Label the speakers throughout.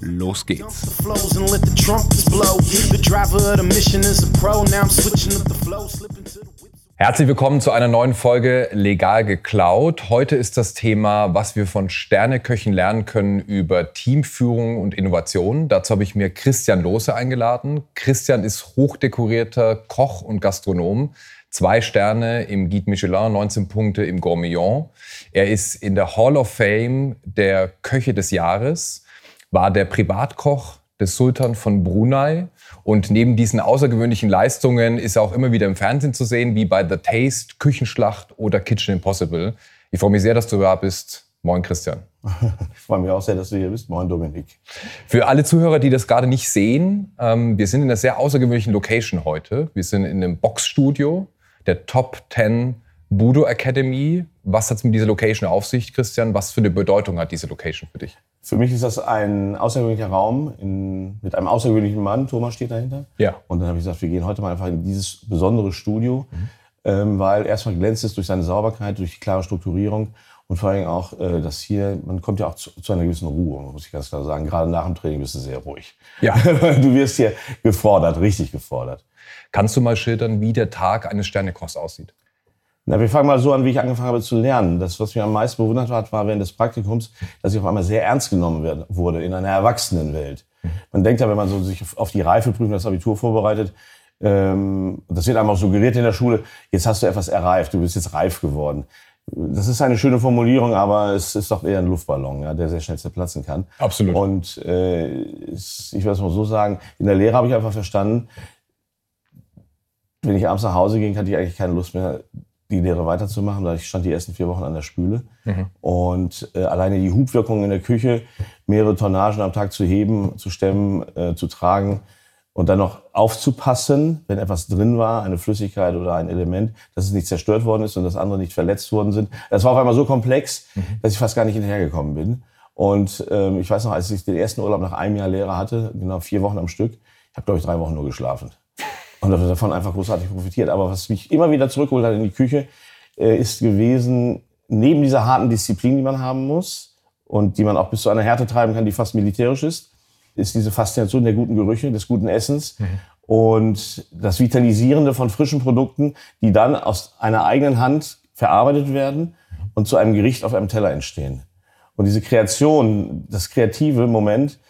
Speaker 1: los geht's. Herzlich willkommen zu einer neuen Folge Legal geklaut. Heute ist das Thema, was wir von Sterneköchen lernen können über Teamführung und Innovation. Dazu habe ich mir Christian Lose eingeladen. Christian ist hochdekorierter Koch und Gastronom. Zwei Sterne im Guide Michelin, 19 Punkte im Gourmillon. Er ist in der Hall of Fame der Köche des Jahres, war der Privatkoch des Sultan von Brunei und neben diesen außergewöhnlichen Leistungen ist er auch immer wieder im Fernsehen zu sehen, wie bei The Taste, Küchenschlacht oder Kitchen Impossible. Ich freue mich sehr, dass du da bist. Moin, Christian.
Speaker 2: Ich freue mich auch sehr, dass du hier bist. Moin, Dominik.
Speaker 1: Für alle Zuhörer, die das gerade nicht sehen, ähm, wir sind in einer sehr außergewöhnlichen Location heute. Wir sind in einem Boxstudio der Top 10 Budo Academy. Was hat es mit dieser Location auf sich, Christian? Was für eine Bedeutung hat diese Location für dich?
Speaker 2: Für mich ist das ein außergewöhnlicher Raum in, mit einem außergewöhnlichen Mann. Thomas steht dahinter.
Speaker 1: Ja.
Speaker 2: Und dann habe ich gesagt, wir gehen heute mal einfach in dieses besondere Studio, mhm. ähm, weil erstmal glänzt es durch seine Sauberkeit, durch die klare Strukturierung und vor allem auch, äh, dass hier, man kommt ja auch zu, zu, einer gewissen Ruhe, muss ich ganz klar sagen. Gerade nach dem Training bist du sehr ruhig.
Speaker 1: Ja.
Speaker 2: du wirst hier gefordert, richtig gefordert.
Speaker 1: Kannst du mal schildern, wie der Tag eines Sternekochs aussieht?
Speaker 2: Na, wir fangen mal so an, wie ich angefangen habe zu lernen. Das, was mir am meisten bewundert hat, war während des Praktikums, dass ich auf einmal sehr ernst genommen werden, wurde in einer Erwachsenenwelt. Man denkt ja, wenn man so sich auf die Reifeprüfung, das Abitur vorbereitet, ähm, das wird einem auch suggeriert in der Schule, jetzt hast du etwas erreift, du bist jetzt reif geworden. Das ist eine schöne Formulierung, aber es ist doch eher ein Luftballon, ja, der sehr schnell zerplatzen kann.
Speaker 1: Absolut.
Speaker 2: Und äh, ich will es mal so sagen, in der Lehre habe ich einfach verstanden, wenn ich abends nach Hause ging, hatte ich eigentlich keine Lust mehr, die Lehre weiterzumachen, weil ich stand die ersten vier Wochen an der Spüle. Mhm. Und äh, alleine die Hubwirkung in der Küche, mehrere Tonnagen am Tag zu heben, zu stemmen, äh, zu tragen und dann noch aufzupassen, wenn etwas drin war, eine Flüssigkeit oder ein Element, dass es nicht zerstört worden ist und dass andere nicht verletzt worden sind. Das war auf einmal so komplex, mhm. dass ich fast gar nicht hinterhergekommen bin. Und ähm, ich weiß noch, als ich den ersten Urlaub nach einem Jahr Lehre hatte, genau vier Wochen am Stück, ich habe, glaube ich, drei Wochen nur geschlafen und habe davon einfach großartig profitiert. Aber was mich immer wieder zurückgeholt hat in die Küche, äh, ist gewesen, neben dieser harten Disziplin, die man haben muss und die man auch bis zu einer Härte treiben kann, die fast militärisch ist, ist diese Faszination der guten Gerüche, des guten Essens mhm. und das Vitalisierende von frischen Produkten, die dann aus einer eigenen Hand verarbeitet werden und zu einem Gericht auf einem Teller entstehen. Und diese Kreation, das kreative Moment,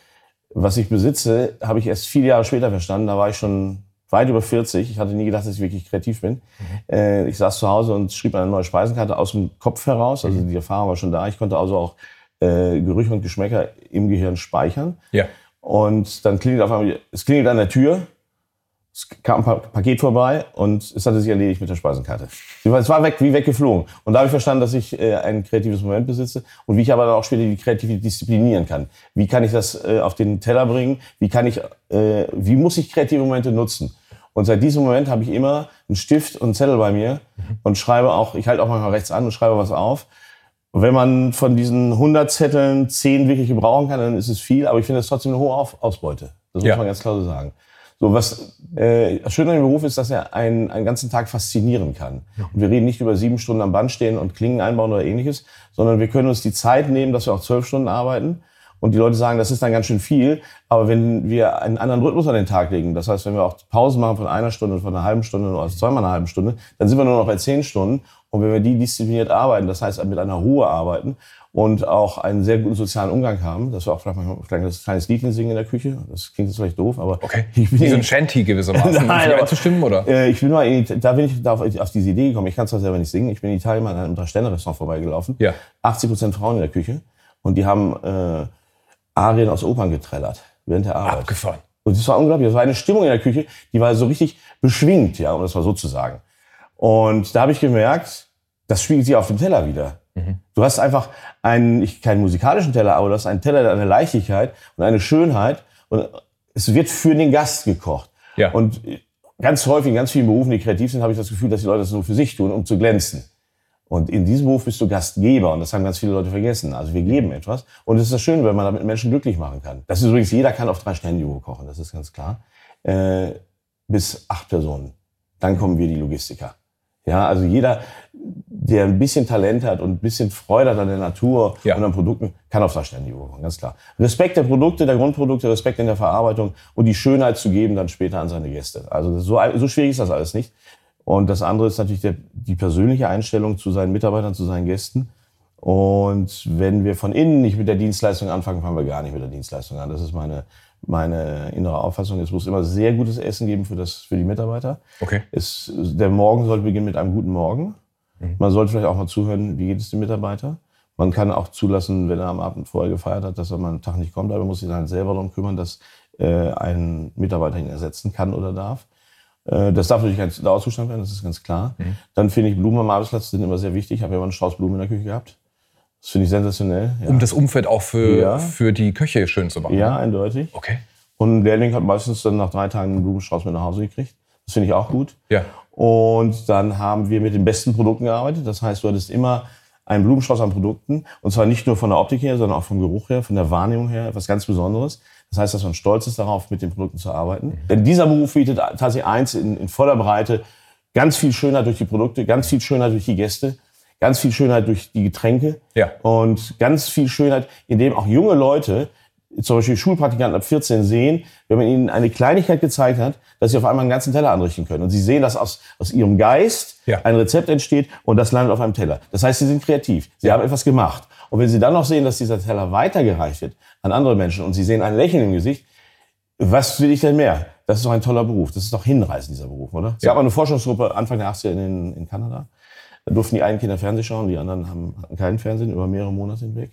Speaker 2: was ich besitze, habe ich erst viele Jahre später verstanden. Da war ich schon weit über 40. Ich hatte nie gedacht, dass ich wirklich kreativ bin. Mhm. Äh, ich saß zu Hause und schrieb eine neue Speisenkarte aus dem Kopf heraus. Also mhm. die Erfahrung war schon da. Ich konnte also auch äh, Gerüche und Geschmäcker im Gehirn speichern.
Speaker 1: Ja.
Speaker 2: Und dann klingelt auf einmal, es klingelt an der Tür. Es kam ein Paket vorbei und es hatte sich erledigt mit der Speisenkarte. Es war weg, wie weggeflogen. Und da habe ich verstanden, dass ich äh, ein kreatives Moment besitze und wie ich aber dann auch später die Kreativität disziplinieren kann. Wie kann ich das äh, auf den Teller bringen? Wie kann ich, äh, wie muss ich kreative Momente nutzen? Und seit diesem Moment habe ich immer einen Stift und einen Zettel bei mir und schreibe auch, ich halte auch manchmal rechts an und schreibe was auf. Und wenn man von diesen 100 Zetteln 10 wirklich gebrauchen kann, dann ist es viel, aber ich finde es trotzdem eine hohe Ausbeute. Das muss ja. man ganz klar so sagen. So, was äh, schön an dem Beruf ist, dass er einen, einen ganzen Tag faszinieren kann. Und wir reden nicht über sieben Stunden am Band stehen und Klingen einbauen oder ähnliches, sondern wir können uns die Zeit nehmen, dass wir auch zwölf Stunden arbeiten. Und die Leute sagen, das ist dann ganz schön viel. Aber wenn wir einen anderen Rhythmus an den Tag legen, das heißt, wenn wir auch Pausen machen von einer Stunde, von einer halben Stunde oder zweimal einer halben Stunde, dann sind wir nur noch bei zehn Stunden. Und wenn wir die diszipliniert arbeiten, das heißt mit einer Ruhe arbeiten und auch einen sehr guten sozialen Umgang haben, dass wir auch vielleicht mal ein kleines Liedchen singen in der Küche, das klingt jetzt vielleicht doof, aber
Speaker 1: okay. ich bin Wie so ein Shanty gewissermaßen,
Speaker 2: Nein, um einzustimmen, oder? Äh, ich bin mal, in, da bin ich da auf, auf, diese Idee gekommen. Ich kann zwar selber nicht singen. Ich bin in Italien mal an einem Drei-Sterne-Restaurant vorbeigelaufen.
Speaker 1: Ja.
Speaker 2: 80 Prozent Frauen in der Küche und die haben äh, Arien aus Opern getrellert während der Arbeit.
Speaker 1: Abgefahren.
Speaker 2: Und das war unglaublich. Das war eine Stimmung in der Küche, die war so richtig beschwingt, ja, um das mal so zu sagen. Und da habe ich gemerkt, das spiegelt sich auf dem Teller wieder. Mhm. Du hast einfach einen, nicht keinen musikalischen Teller, aber du hast einen Teller, der eine Leichtigkeit und eine Schönheit und es wird für den Gast gekocht. Ja. Und ganz häufig in ganz vielen Berufen, die kreativ sind, habe ich das Gefühl, dass die Leute das nur für sich tun, um zu glänzen. Und in diesem Beruf bist du Gastgeber und das haben ganz viele Leute vergessen. Also wir geben etwas und es ist das Schöne, wenn man damit Menschen glücklich machen kann. Das ist übrigens, jeder kann auf drei Sterne kochen, das ist ganz klar. Äh, bis acht Personen. Dann kommen wir die Logistiker. Ja, also jeder, der ein bisschen Talent hat und ein bisschen Freude hat an der Natur ja. und an Produkten, kann auf Sachständige kochen, ganz klar. Respekt der Produkte, der Grundprodukte, Respekt in der Verarbeitung und die Schönheit zu geben dann später an seine Gäste. Also so, so schwierig ist das alles nicht. Und das andere ist natürlich der, die persönliche Einstellung zu seinen Mitarbeitern, zu seinen Gästen. Und wenn wir von innen nicht mit der Dienstleistung anfangen, fangen wir gar nicht mit der Dienstleistung an. Das ist meine, meine innere Auffassung. Es muss immer sehr gutes Essen geben für, das, für die Mitarbeiter.
Speaker 1: Okay.
Speaker 2: Es, der Morgen sollte beginnen mit einem guten Morgen. Mhm. Man sollte vielleicht auch mal zuhören, wie geht es dem Mitarbeiter. Man kann auch zulassen, wenn er am Abend vorher gefeiert hat, dass er mal einen Tag nicht kommt, aber man muss sich dann selber darum kümmern, dass äh, ein Mitarbeiter ihn ersetzen kann oder darf. Äh, das darf natürlich kein Dauerzustand werden, das ist ganz klar. Mhm. Dann finde ich Blumen am Arbeitsplatz sind immer sehr wichtig. Ich habe ja mal einen Strauß Blumen in der Küche gehabt. Das finde ich sensationell.
Speaker 1: Ja. Um das Umfeld auch für, ja. für die Köche schön zu machen.
Speaker 2: Ja, eindeutig.
Speaker 1: Okay.
Speaker 2: Und ein Lehrling hat meistens dann nach drei Tagen einen Blumenstrauß mit nach Hause gekriegt. Das finde ich auch gut.
Speaker 1: Ja.
Speaker 2: Und dann haben wir mit den besten Produkten gearbeitet. Das heißt, du hattest immer einen Blumenstrauß an Produkten. Und zwar nicht nur von der Optik her, sondern auch vom Geruch her, von der Wahrnehmung her. Etwas ganz Besonderes. Das heißt, dass man stolz ist darauf, mit den Produkten zu arbeiten. Denn dieser Beruf bietet tatsächlich eins in, in voller Breite. Ganz viel Schönheit durch die Produkte, ganz viel Schönheit durch die Gäste, ganz viel Schönheit durch die Getränke
Speaker 1: ja.
Speaker 2: und ganz viel Schönheit, indem auch junge Leute, zum Beispiel Schulpraktikanten ab 14 sehen, wenn man ihnen eine Kleinigkeit gezeigt hat, dass sie auf einmal einen ganzen Teller anrichten können. Und sie sehen, dass aus, aus ihrem Geist ja. ein Rezept entsteht und das landet auf einem Teller. Das heißt, sie sind kreativ. Sie ja. haben etwas gemacht. Und wenn Sie dann noch sehen, dass dieser Teller weitergereicht wird an andere Menschen und Sie sehen ein Lächeln im Gesicht, was will ich denn mehr? Das ist doch ein toller Beruf. Das ist doch hinreißend, dieser Beruf, oder? Es ja. gab mal eine Forschungsgruppe Anfang der 80er in, in Kanada. Da durften die einen Kinder Fernsehen schauen, die anderen haben, hatten keinen Fernsehen über mehrere Monate hinweg.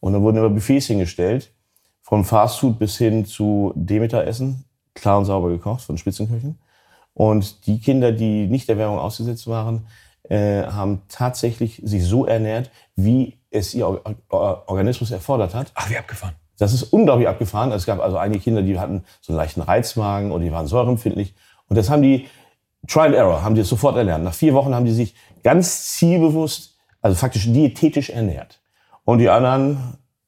Speaker 2: Und dann wurden immer Buffets hingestellt, von Fastfood bis hin zu Demeter-Essen, klar und sauber gekocht von Spitzenköchen. Und die Kinder, die nicht der Werbung ausgesetzt waren, äh, haben tatsächlich sich so ernährt, wie es ihr Organismus erfordert hat.
Speaker 1: Ach, wie abgefahren.
Speaker 2: Das ist unglaublich abgefahren. Es gab also einige Kinder, die hatten so einen leichten Reizmagen oder die waren säureempfindlich. Und das haben die Trial and Error, haben die es sofort erlernt. Nach vier Wochen haben die sich ganz zielbewusst, also faktisch diätetisch ernährt. Und die anderen,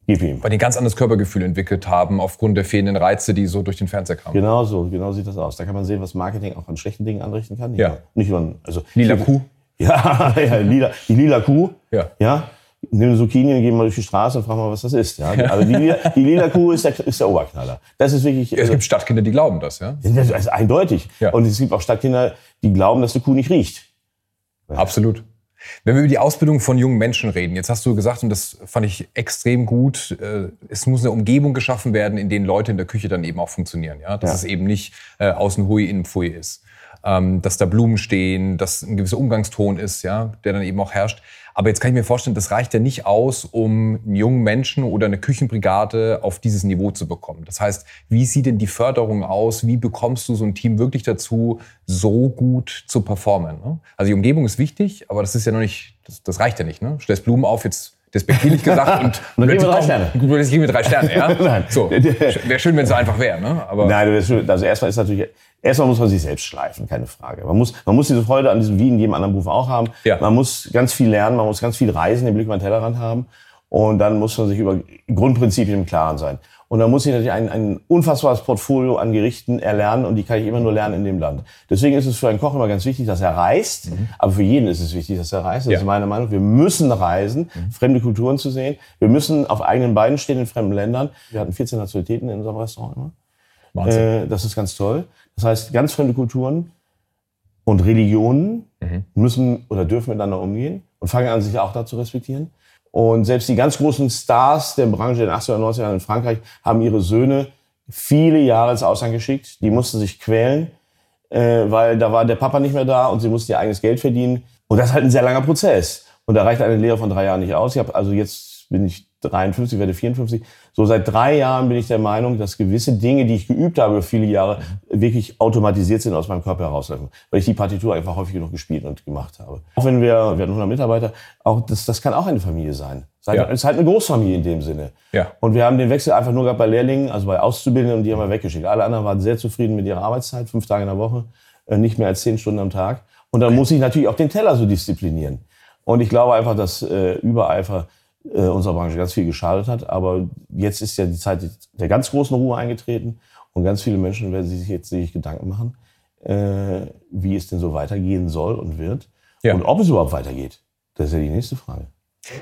Speaker 1: gib ihm. Weil die ein ganz anderes Körpergefühl entwickelt haben, aufgrund der fehlenden Reize, die so durch den Fernseher kamen.
Speaker 2: Genau so, genau sieht das aus. Da kann man sehen, was Marketing auch an schlechten Dingen anrichten kann.
Speaker 1: Ja.
Speaker 2: Nicht nur, also.
Speaker 1: Lila Kuh.
Speaker 2: Ja, ja lila, die lila Kuh.
Speaker 1: Ja.
Speaker 2: ja. Nimm eine Zucchini und geh mal durch die Straße und frag mal, was das ist. Ja? Also die, lila, die lila Kuh ist der, ist der Oberknaller. Das ist wirklich.
Speaker 1: Es gibt Stadtkinder, die glauben das, ja? Das
Speaker 2: ist eindeutig. Ja. Und es gibt auch Stadtkinder, die glauben, dass eine Kuh nicht riecht.
Speaker 1: Ja. Absolut. Wenn wir über die Ausbildung von jungen Menschen reden, jetzt hast du gesagt, und das fand ich extrem gut, äh, es muss eine Umgebung geschaffen werden, in denen Leute in der Küche dann eben auch funktionieren. Ja? Dass ja. es eben nicht äh, außen hui, innen pfui ist ähm, dass da Blumen stehen, dass ein gewisser Umgangston ist, ja, der dann eben auch herrscht. Aber jetzt kann ich mir vorstellen, das reicht ja nicht aus, um einen jungen Menschen oder eine Küchenbrigade auf dieses Niveau zu bekommen. Das heißt, wie sieht denn die Förderung aus? Wie bekommst du so ein Team wirklich dazu, so gut zu performen? Ne? Also die Umgebung ist wichtig, aber das ist ja noch nicht, das, das reicht ja nicht. Ne? Stellst Blumen auf, jetzt despektierlich gesagt.
Speaker 2: Und, und dann wir drei Sterne.
Speaker 1: Gut, das geben wir drei Sterne, ja? Nein. So. Wäre schön, wenn es so einfach wäre, ne?
Speaker 2: Aber Nein, also erstmal ist natürlich, erstmal muss man sich selbst schleifen, keine Frage. Man muss, man muss diese Freude an diesem, wie in jedem anderen Beruf auch haben. Ja. Man muss ganz viel lernen, man muss ganz viel reisen, den Blick über den Tellerrand haben. Und dann muss man sich über Grundprinzipien im Klaren sein. Und dann muss ich natürlich ein, ein unfassbares Portfolio an Gerichten erlernen und die kann ich immer nur lernen in dem Land. Deswegen ist es für einen Koch immer ganz wichtig, dass er reist. Mhm. Aber für jeden ist es wichtig, dass er reist. Das ja. ist meine Meinung. Wir müssen reisen, mhm. fremde Kulturen zu sehen. Wir müssen auf eigenen Beinen stehen in fremden Ländern. Wir hatten 14 Nationalitäten in unserem Restaurant immer. Wahnsinn. Äh, das ist ganz toll. Das heißt, ganz fremde Kulturen und Religionen mhm. müssen oder dürfen miteinander umgehen und fangen an, sich auch da zu respektieren. Und selbst die ganz großen Stars der Branche in den 80er und 90er Jahren in Frankreich haben ihre Söhne viele Jahre ins Ausland geschickt. Die mussten sich quälen, äh, weil da war der Papa nicht mehr da und sie mussten ihr eigenes Geld verdienen. Und das ist halt ein sehr langer Prozess. Und da reicht eine Lehre von drei Jahren nicht aus. Ich habe also jetzt bin ich 53, werde 54. So seit drei Jahren bin ich der Meinung, dass gewisse Dinge, die ich geübt habe über viele Jahre, wirklich automatisiert sind aus meinem Körper herauslaufen, weil ich die Partitur einfach häufig genug gespielt und gemacht habe. Auch wenn wir, wir hatten 100 Mitarbeiter, auch das, das kann auch eine Familie sein. Es ist halt- ist halt eine Großfamilie in dem Sinne.
Speaker 1: Ja.
Speaker 2: Und wir haben den Wechsel einfach nur gehabt bei Lehrlingen, also bei Auszubildenden, und die haben wir weggeschickt. Alle anderen waren sehr zufrieden mit ihrer Arbeitszeit, fünf Tage in der Woche, äh, nicht mehr als zehn Stunden am Tag. Und dann muss ich natürlich auch den Teller so disziplinieren. Und ich glaube einfach, dass äh, Übereifer äh, unserer Branche ganz viel geschadet hat. Aber jetzt ist ja die Zeit der ganz großen Ruhe eingetreten. Und ganz viele Menschen werden sich jetzt sich Gedanken machen, äh, wie es denn so weitergehen soll und wird.
Speaker 1: Ja.
Speaker 2: Und ob es überhaupt weitergeht. Das ist ja die nächste Frage.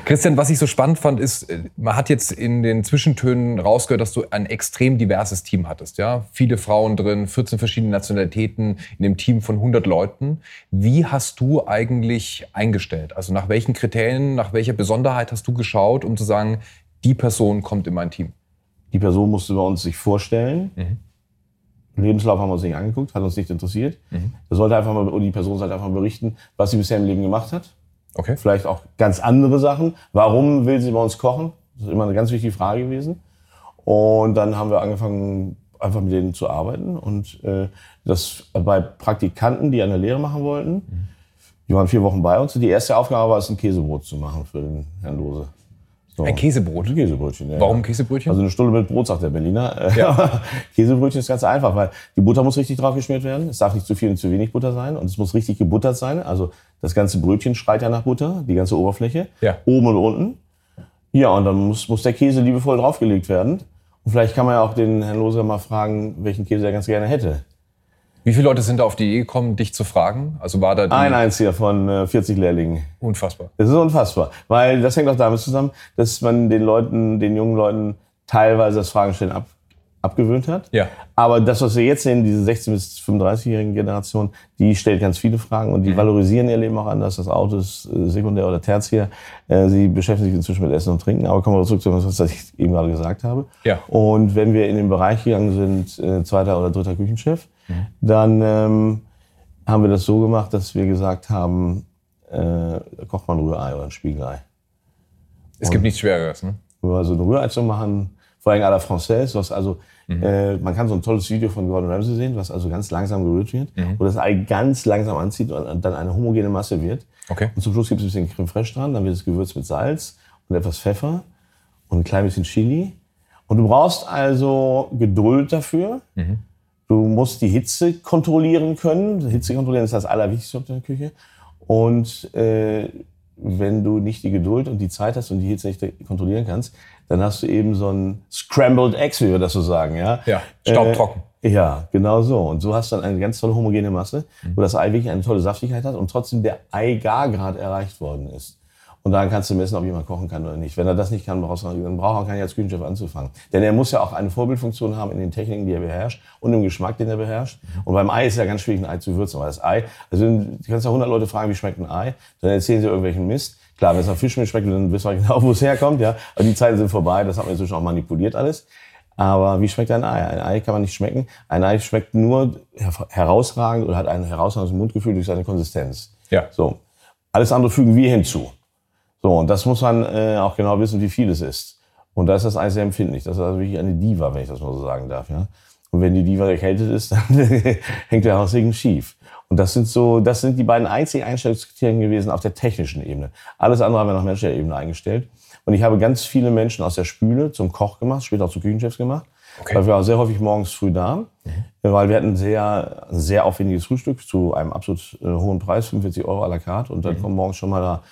Speaker 1: Christian, was ich so spannend fand, ist, äh, man hat jetzt in den Zwischentönen rausgehört, dass du ein extrem diverses Team hattest. Ja? Viele Frauen drin, 14 verschiedene Nationalitäten in einem Team von 100 Leuten. Wie hast du eigentlich eingestellt? Also nach welchen Kriterien, nach welcher Besonderheit hast du geschaut, um zu sagen, die Person kommt in mein Team?
Speaker 2: Die Person musste bei uns sich vorstellen. Lebenslauf haben wir uns nicht angeguckt, hat uns nicht interessiert. Da sollte einfach mal, die Person sollte einfach mal berichten, was sie bisher im Leben gemacht hat.
Speaker 1: Okay.
Speaker 2: Vielleicht auch ganz andere Sachen. Warum will sie bei uns kochen? Das ist immer eine ganz wichtige Frage gewesen. Und dann haben wir angefangen, einfach mit denen zu arbeiten. Und äh, das bei Praktikanten, die eine Lehre machen wollten, die waren vier Wochen bei uns. Und die erste Aufgabe war es, ein Käsebrot zu machen für den Herrn Lose. So.
Speaker 1: Ein Käsebrot.
Speaker 2: Ein Käsebrötchen, ja.
Speaker 1: Warum Käsebrötchen?
Speaker 2: Also eine Stunde mit Brot, sagt der Berliner.
Speaker 1: Ja.
Speaker 2: Käsebrötchen ist ganz einfach, weil die Butter muss richtig drauf geschmiert werden. Es darf nicht zu viel und zu wenig Butter sein. Und es muss richtig gebuttert sein. Also das ganze Brötchen schreit ja nach Butter, die ganze Oberfläche.
Speaker 1: Ja.
Speaker 2: Oben und unten. Ja, und dann muss, muss der Käse liebevoll draufgelegt werden. Und vielleicht kann man ja auch den Herrn Loser mal fragen, welchen Käse er ganz gerne hätte.
Speaker 1: Wie viele Leute sind da auf die Idee gekommen, dich zu fragen? Also war da die
Speaker 2: Ein einziger von äh, 40 Lehrlingen.
Speaker 1: unfassbar.
Speaker 2: Das ist unfassbar. Weil das hängt auch damit zusammen, dass man den Leuten, den jungen Leuten teilweise das Fragenstellen ab, abgewöhnt hat.
Speaker 1: Ja.
Speaker 2: Aber das, was wir jetzt sehen, diese 16- bis 35-jährigen Generation, die stellt ganz viele Fragen und die valorisieren ihr Leben auch anders. Das Auto ist äh, sekundär oder tertiär. Äh, Sie beschäftigen sich inzwischen mit Essen und Trinken. Aber kommen wir zurück zu dem, was ich eben gerade gesagt habe.
Speaker 1: Ja.
Speaker 2: Und wenn wir in den Bereich gegangen sind, äh, zweiter oder dritter Küchenchef, dann ähm, haben wir das so gemacht, dass wir gesagt haben, kocht man ein Rührei oder ein Spiegelei.
Speaker 1: Es gibt nichts Schwereres. Ne?
Speaker 2: Über so ein Rührei zu machen, vor allem à la Française, was also, äh, man kann so ein tolles Video von Gordon Ramsay sehen, was also ganz langsam gerührt wird, wo das Ei ganz langsam anzieht und dann eine homogene Masse wird.
Speaker 1: Okay.
Speaker 2: Und zum Schluss gibt es ein bisschen Creme fraiche dran, dann wird es gewürzt mit Salz und etwas Pfeffer und ein klein bisschen Chili. Und du brauchst also Geduld dafür. Du musst die Hitze kontrollieren können. Hitze kontrollieren ist das Allerwichtigste in der Küche. Und äh, wenn du nicht die Geduld und die Zeit hast und die Hitze nicht kontrollieren kannst, dann hast du eben so ein Scrambled Eggs, wie wir das so sagen. Ja,
Speaker 1: Ja, staubtrocken.
Speaker 2: Äh, ja, genau so. Und so hast du dann eine ganz tolle homogene Masse,
Speaker 1: Mhm.
Speaker 2: wo das Ei wirklich eine tolle Saftigkeit hat und trotzdem der Eigargrad erreicht worden ist. Und daran kannst du messen, ob jemand kochen kann oder nicht. Wenn er das nicht kann, brauchst du, dann braucht er keinen als Küchenchef anzufangen. Denn er muss ja auch eine Vorbildfunktion haben in den Techniken, die er beherrscht und im Geschmack, den er beherrscht. Und beim Ei ist es ja ganz schwierig, ein Ei zu würzen. Weil das Ei, also du kannst ja 100 Leute fragen, wie schmeckt ein Ei, dann erzählen sie irgendwelchen Mist. Klar, wenn es nach Fischmilch schmeckt, dann wissen wir genau, wo es herkommt. Ja. Aber die Zeiten sind vorbei, das hat man inzwischen auch manipuliert alles. Aber wie schmeckt ein Ei? Ein Ei kann man nicht schmecken. Ein Ei schmeckt nur her- herausragend oder hat ein herausragendes Mundgefühl durch seine Konsistenz.
Speaker 1: Ja.
Speaker 2: So. Alles andere fügen wir hinzu. So, und das muss man äh, auch genau wissen, wie viel es ist. Und da ist das Ei sehr empfindlich. Das ist also wirklich eine Diva, wenn ich das mal so sagen darf. Ja? Und wenn die Diva erkältet ist, dann hängt der Haussegen schief. Und das sind so, das sind die beiden einzigen Einstellungskriterien gewesen auf der technischen Ebene. Alles andere haben wir nach menschlicher Ebene eingestellt. Und ich habe ganz viele Menschen aus der Spüle zum Koch gemacht, später auch zu Küchenchefs gemacht.
Speaker 1: Okay.
Speaker 2: Weil wir waren sehr häufig morgens früh da, weil wir hatten ein sehr, sehr aufwendiges Frühstück zu einem absolut äh, hohen Preis, 45 Euro à la carte. Und dann kommen morgens schon mal da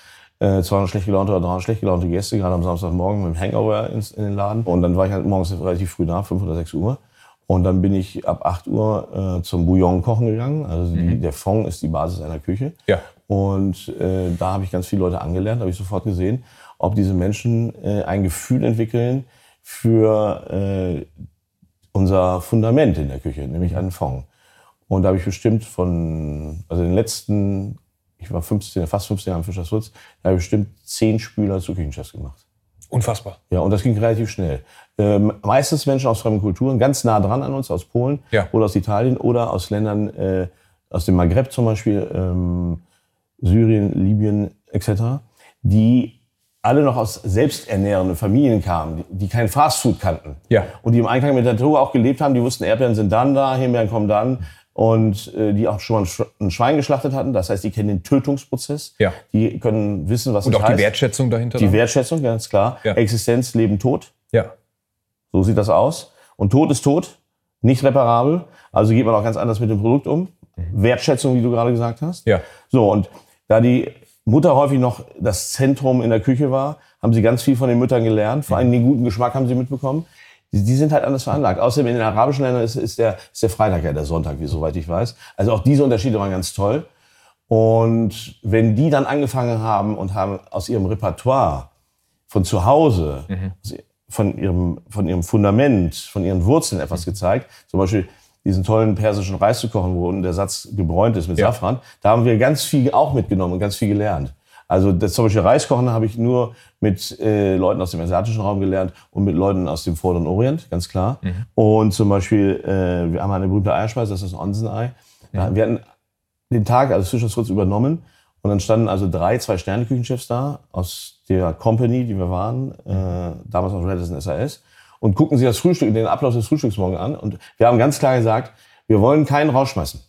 Speaker 2: äh, 200 schlecht gelaunte oder 300 schlecht gelaunte Gäste, gerade am Samstagmorgen mit dem Hangover ins, in den Laden. Und dann war ich halt morgens relativ früh da, 5 oder 6 Uhr. Und dann bin ich ab 8 Uhr äh, zum Bouillon kochen gegangen. Also die, der Fond ist die Basis einer Küche.
Speaker 1: Ja.
Speaker 2: Und äh, da habe ich ganz viele Leute angelernt, habe ich sofort gesehen, ob diese Menschen äh, ein Gefühl entwickeln für äh, unser Fundament in der Küche, nämlich einen Fond. Und da habe ich bestimmt von, also in den letzten, ich war 15, fast 15 Jahre im Fischerswurz, da habe ich bestimmt 10 Spüler zu Küchenchefs gemacht.
Speaker 1: Unfassbar.
Speaker 2: Ja, und das ging relativ schnell. Ähm, meistens Menschen aus fremden Kulturen, ganz nah dran an uns, aus Polen
Speaker 1: Ja.
Speaker 2: oder aus Italien oder aus Ländern, äh, aus dem Maghreb zum Beispiel, ähm, Syrien, Libyen etc., die alle noch aus selbsternährenden Familien kamen, die, die kein Fastfood kannten.
Speaker 1: Ja.
Speaker 2: Und die im Einklang mit der Natur auch gelebt haben, die wussten, Erdbeeren sind dann da, Himbeeren kommen dann, und äh, die auch schon mal ein Schwein geschlachtet hatten. Das heißt, die kennen den Tötungsprozess.
Speaker 1: Ja.
Speaker 2: Die können wissen, was
Speaker 1: Und
Speaker 2: es
Speaker 1: auch
Speaker 2: heißt.
Speaker 1: die Wertschätzung dahinter.
Speaker 2: Die? Wertschätzung, ganz klar.
Speaker 1: Ja.
Speaker 2: Existenz, Leben, Tod.
Speaker 1: Ja.
Speaker 2: So sieht das aus. Und Tod ist tot, nicht reparabel. Also geht man auch ganz anders mit dem Produkt um. Wertschätzung, wie du gerade gesagt hast.
Speaker 1: Ja.
Speaker 2: So, und da die Mutter häufig noch das Zentrum in der Küche war, haben sie ganz viel von den Müttern gelernt. Vor allem den guten Geschmack haben sie mitbekommen. Die, die sind halt anders veranlagt. Außerdem in den arabischen Ländern ist, ist, der, ist der Freitag ja der Sonntag, wie soweit ich weiß. Also auch diese Unterschiede waren ganz toll. Und wenn die dann angefangen haben und haben aus ihrem Repertoire von zu Hause, von, ihrem, von ihrem Fundament, von ihren Wurzeln etwas gezeigt, zum Beispiel diesen tollen persischen Reis zu kochen, wo unten der Satz gebräunt ist mit
Speaker 1: Ja.
Speaker 2: Safran, da haben wir ganz viel auch mitgenommen und ganz viel gelernt. Also das zum Beispiel Reiskochen habe ich nur mit äh, Leuten aus dem asiatischen Raum gelernt und mit Leuten aus dem Vorderen Orient, ganz klar. Und zum Beispiel, äh, wir haben eine berühmte Eierspeise, das ist ein Onsenei. Ja, Wir hatten den Tag als Zwischenschritt übernommen und dann standen also drei, zwei Sterne-Küchenchefs da aus der Company, die wir waren, äh, damals noch Radisson SAS und gucken sich das Frühstück, den Ablauf des Frühstücks morgen an und wir haben ganz klar gesagt, wir wollen keinen rausschmeißen.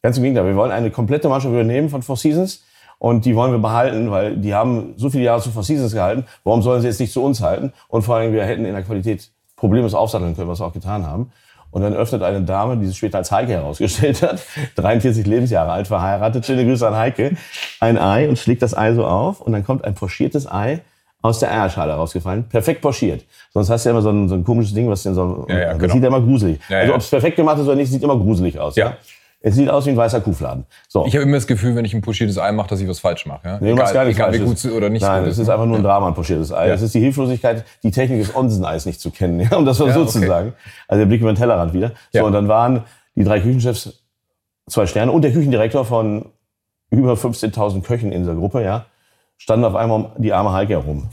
Speaker 2: Ganz im Gegenteil, wir wollen eine komplette Mannschaft übernehmen von Four Seasons und die wollen wir behalten, weil die haben so viele Jahre zu Four Seasons gehalten. Warum sollen sie jetzt nicht zu uns halten? Und vor allem, wir hätten in der Qualität problemlos aufsatteln können, was wir auch getan haben. Und dann öffnet eine Dame, die sich später als Heike herausgestellt hat, 43 Lebensjahre alt, verheiratet, schöne Grüße an Heike, ein Ei und schlägt das Ei so auf und dann kommt ein pochiertes Ei aus der Eierschale rausgefallen, perfekt pochiert. Sonst hast du ja immer so ein, so ein komisches Ding, was denn so,
Speaker 1: Ja, ja,
Speaker 2: das
Speaker 1: genau.
Speaker 2: sieht ja immer gruselig.
Speaker 1: Ja,
Speaker 2: also
Speaker 1: ja.
Speaker 2: ob es perfekt gemacht ist oder nicht, sieht immer gruselig aus.
Speaker 1: Ja.
Speaker 2: Es sieht aus wie ein weißer Kuhfladen. So.
Speaker 1: Ich habe immer das Gefühl, wenn ich ein pochiertes Ei mache, dass ich was falsch mache. Ja?
Speaker 2: Nee, du machst gar nichts
Speaker 1: egal wie
Speaker 2: Falsches.
Speaker 1: gut oder nicht
Speaker 2: Nein, es ist einfach nur ein Drama, ein pochiertes Ei.
Speaker 1: Ja.
Speaker 2: Es ist die Hilflosigkeit, die Technik des Onseneis nicht zu kennen, ja, um das mal
Speaker 1: Ja,
Speaker 2: so
Speaker 1: okay.
Speaker 2: zu sagen. Also der Blick über den Tellerrand wieder. So,
Speaker 1: Ja.
Speaker 2: und dann waren die drei Küchenchefs zwei Sterne und der Küchendirektor von über 15.000 Köchen in dieser Gruppe, ja, standen auf einmal um die arme Heike herum.